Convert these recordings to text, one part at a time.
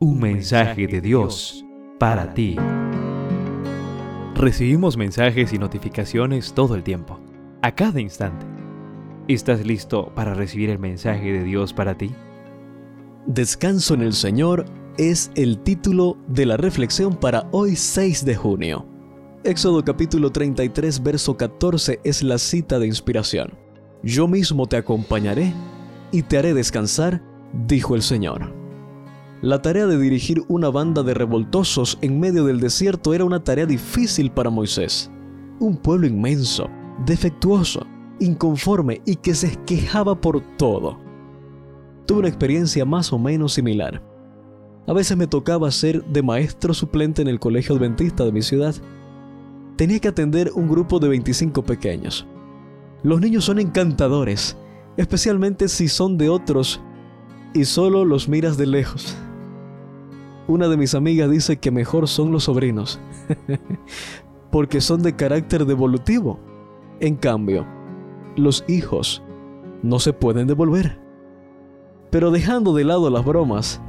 Un mensaje de Dios para ti. Recibimos mensajes y notificaciones todo el tiempo, a cada instante. ¿Estás listo para recibir el mensaje de Dios para ti? Descanso en el Señor es el título de la reflexión para hoy 6 de junio. Éxodo capítulo 33 verso 14 es la cita de inspiración. Yo mismo te acompañaré y te haré descansar, dijo el Señor. La tarea de dirigir una banda de revoltosos en medio del desierto era una tarea difícil para Moisés. Un pueblo inmenso, defectuoso, inconforme y que se quejaba por todo. Tuve una experiencia más o menos similar. A veces me tocaba ser de maestro suplente en el colegio adventista de mi ciudad. Tenía que atender un grupo de 25 pequeños. Los niños son encantadores, especialmente si son de otros y solo los miras de lejos. Una de mis amigas dice que mejor son los sobrinos, porque son de carácter devolutivo. En cambio, los hijos no se pueden devolver. Pero dejando de lado las bromas,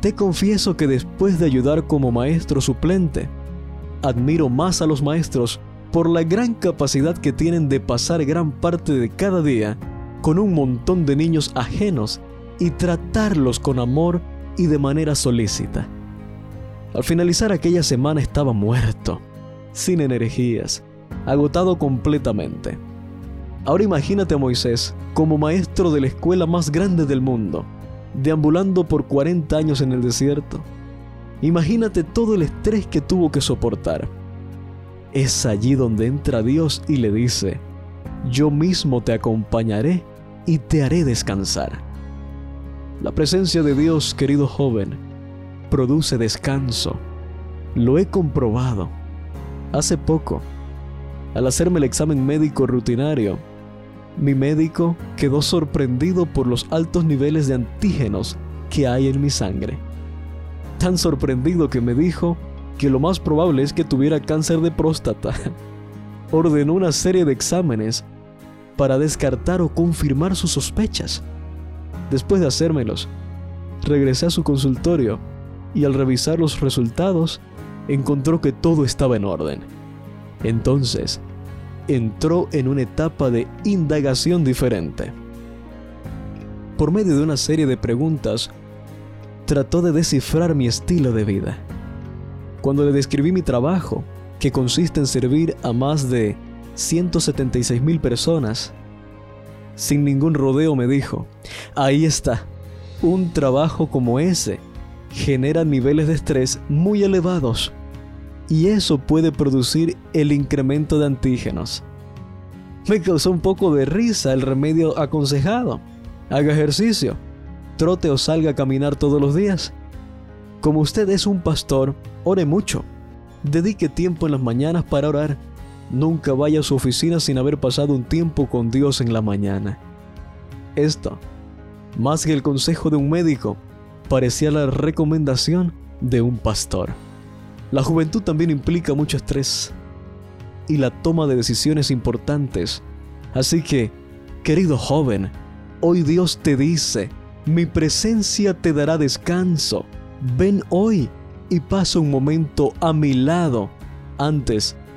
te confieso que después de ayudar como maestro suplente, admiro más a los maestros por la gran capacidad que tienen de pasar gran parte de cada día con un montón de niños ajenos y tratarlos con amor y de manera solícita. Al finalizar aquella semana estaba muerto, sin energías, agotado completamente. Ahora imagínate a Moisés como maestro de la escuela más grande del mundo, deambulando por 40 años en el desierto. Imagínate todo el estrés que tuvo que soportar. Es allí donde entra Dios y le dice, yo mismo te acompañaré y te haré descansar. La presencia de Dios, querido joven, produce descanso. Lo he comprobado. Hace poco, al hacerme el examen médico rutinario, mi médico quedó sorprendido por los altos niveles de antígenos que hay en mi sangre. Tan sorprendido que me dijo que lo más probable es que tuviera cáncer de próstata. Ordenó una serie de exámenes para descartar o confirmar sus sospechas. Después de hacérmelos, regresé a su consultorio y al revisar los resultados encontró que todo estaba en orden. Entonces, entró en una etapa de indagación diferente. Por medio de una serie de preguntas, trató de descifrar mi estilo de vida. Cuando le describí mi trabajo, que consiste en servir a más de 176 mil personas, sin ningún rodeo me dijo, ahí está, un trabajo como ese genera niveles de estrés muy elevados y eso puede producir el incremento de antígenos. Me causó un poco de risa el remedio aconsejado. Haga ejercicio, trote o salga a caminar todos los días. Como usted es un pastor, ore mucho. Dedique tiempo en las mañanas para orar Nunca vaya a su oficina sin haber pasado un tiempo con Dios en la mañana. Esto, más que el consejo de un médico, parecía la recomendación de un pastor. La juventud también implica mucho estrés y la toma de decisiones importantes. Así que, querido joven, hoy Dios te dice, mi presencia te dará descanso. Ven hoy y pasa un momento a mi lado antes